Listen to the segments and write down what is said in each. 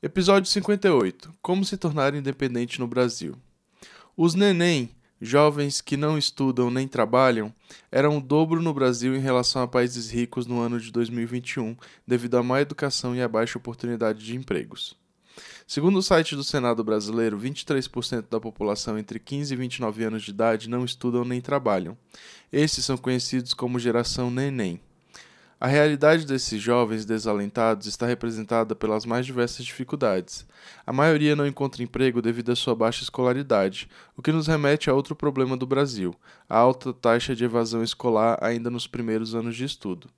Episódio 58 Como se tornar independente no Brasil. Os neném, jovens que não estudam nem trabalham, eram o dobro no Brasil em relação a países ricos no ano de 2021, devido à má educação e à baixa oportunidade de empregos. Segundo o site do Senado brasileiro, 23% da população entre 15 e 29 anos de idade não estudam nem trabalham. Esses são conhecidos como geração neném. A realidade desses jovens desalentados está representada pelas mais diversas dificuldades. A maioria não encontra emprego devido à sua baixa escolaridade, o que nos remete a outro problema do Brasil: a alta taxa de evasão escolar ainda nos primeiros anos de estudo.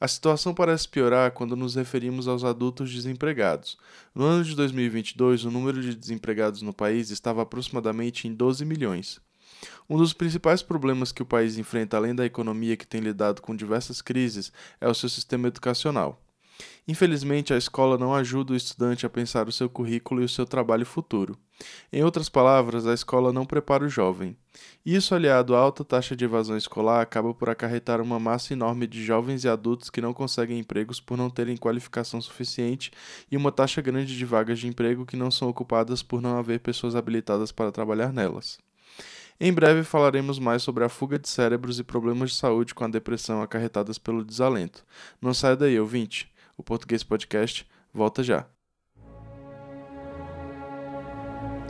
A situação parece piorar quando nos referimos aos adultos desempregados. No ano de 2022, o número de desempregados no país estava aproximadamente em 12 milhões. Um dos principais problemas que o país enfrenta, além da economia que tem lidado com diversas crises, é o seu sistema educacional. Infelizmente, a escola não ajuda o estudante a pensar o seu currículo e o seu trabalho futuro. Em outras palavras, a escola não prepara o jovem. Isso, aliado à alta taxa de evasão escolar, acaba por acarretar uma massa enorme de jovens e adultos que não conseguem empregos por não terem qualificação suficiente e uma taxa grande de vagas de emprego que não são ocupadas por não haver pessoas habilitadas para trabalhar nelas. Em breve falaremos mais sobre a fuga de cérebros e problemas de saúde com a depressão acarretadas pelo desalento. Não saia daí, ouvinte. O Português Podcast volta já.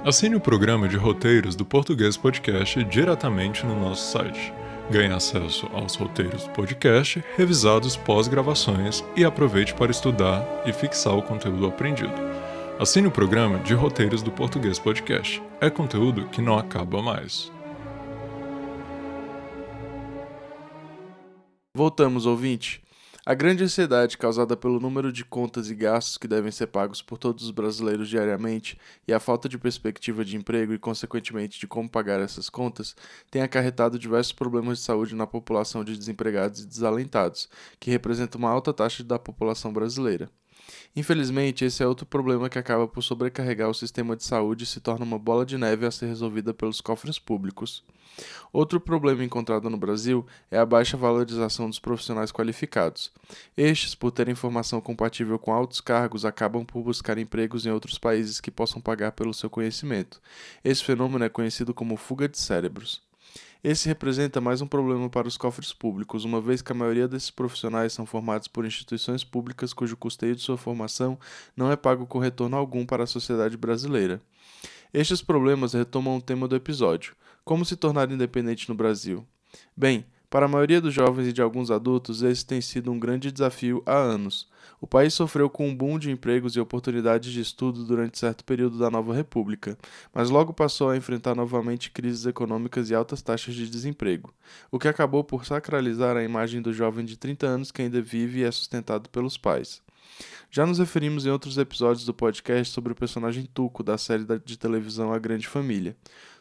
Assine o programa de roteiros do Português Podcast diretamente no nosso site. Ganhe acesso aos roteiros do podcast, revisados pós-gravações e aproveite para estudar e fixar o conteúdo aprendido. Assine o programa de roteiros do Português Podcast. É conteúdo que não acaba mais. Voltamos, ouvinte. A grande ansiedade causada pelo número de contas e gastos que devem ser pagos por todos os brasileiros diariamente e a falta de perspectiva de emprego e, consequentemente, de como pagar essas contas tem acarretado diversos problemas de saúde na população de desempregados e desalentados, que representa uma alta taxa da população brasileira. Infelizmente, esse é outro problema que acaba por sobrecarregar o sistema de saúde e se torna uma bola de neve a ser resolvida pelos cofres públicos. Outro problema encontrado no Brasil é a baixa valorização dos profissionais qualificados. Estes, por terem formação compatível com altos cargos, acabam por buscar empregos em outros países que possam pagar pelo seu conhecimento. Esse fenômeno é conhecido como fuga de cérebros. Esse representa mais um problema para os cofres públicos, uma vez que a maioria desses profissionais são formados por instituições públicas cujo custeio de sua formação não é pago com retorno algum para a sociedade brasileira. Estes problemas retomam o tema do episódio: como se tornar independente no Brasil. Bem, para a maioria dos jovens e de alguns adultos, esse tem sido um grande desafio há anos. O país sofreu com um boom de empregos e oportunidades de estudo durante certo período da nova república, mas logo passou a enfrentar novamente crises econômicas e altas taxas de desemprego, o que acabou por sacralizar a imagem do jovem de 30 anos que ainda vive e é sustentado pelos pais. Já nos referimos em outros episódios do podcast sobre o personagem Tuco da série de televisão A Grande Família.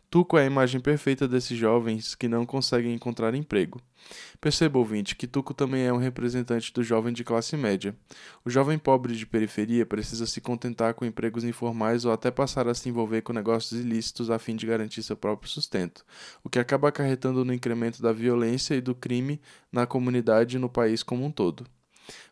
Tuco é a imagem perfeita desses jovens que não conseguem encontrar emprego. Perceba, ouvinte, que Tuco também é um representante do jovem de classe média. O jovem pobre de periferia precisa se contentar com empregos informais ou até passar a se envolver com negócios ilícitos a fim de garantir seu próprio sustento, o que acaba acarretando no incremento da violência e do crime na comunidade e no país como um todo.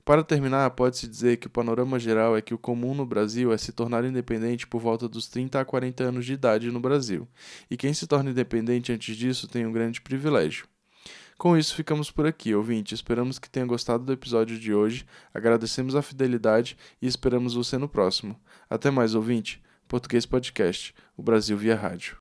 Para terminar, pode-se dizer que o panorama geral é que o comum no Brasil é se tornar independente por volta dos 30 a 40 anos de idade no Brasil, e quem se torna independente antes disso tem um grande privilégio. Com isso, ficamos por aqui, ouvinte. Esperamos que tenha gostado do episódio de hoje, agradecemos a fidelidade e esperamos você no próximo. Até mais, ouvinte. Português Podcast, o Brasil via rádio.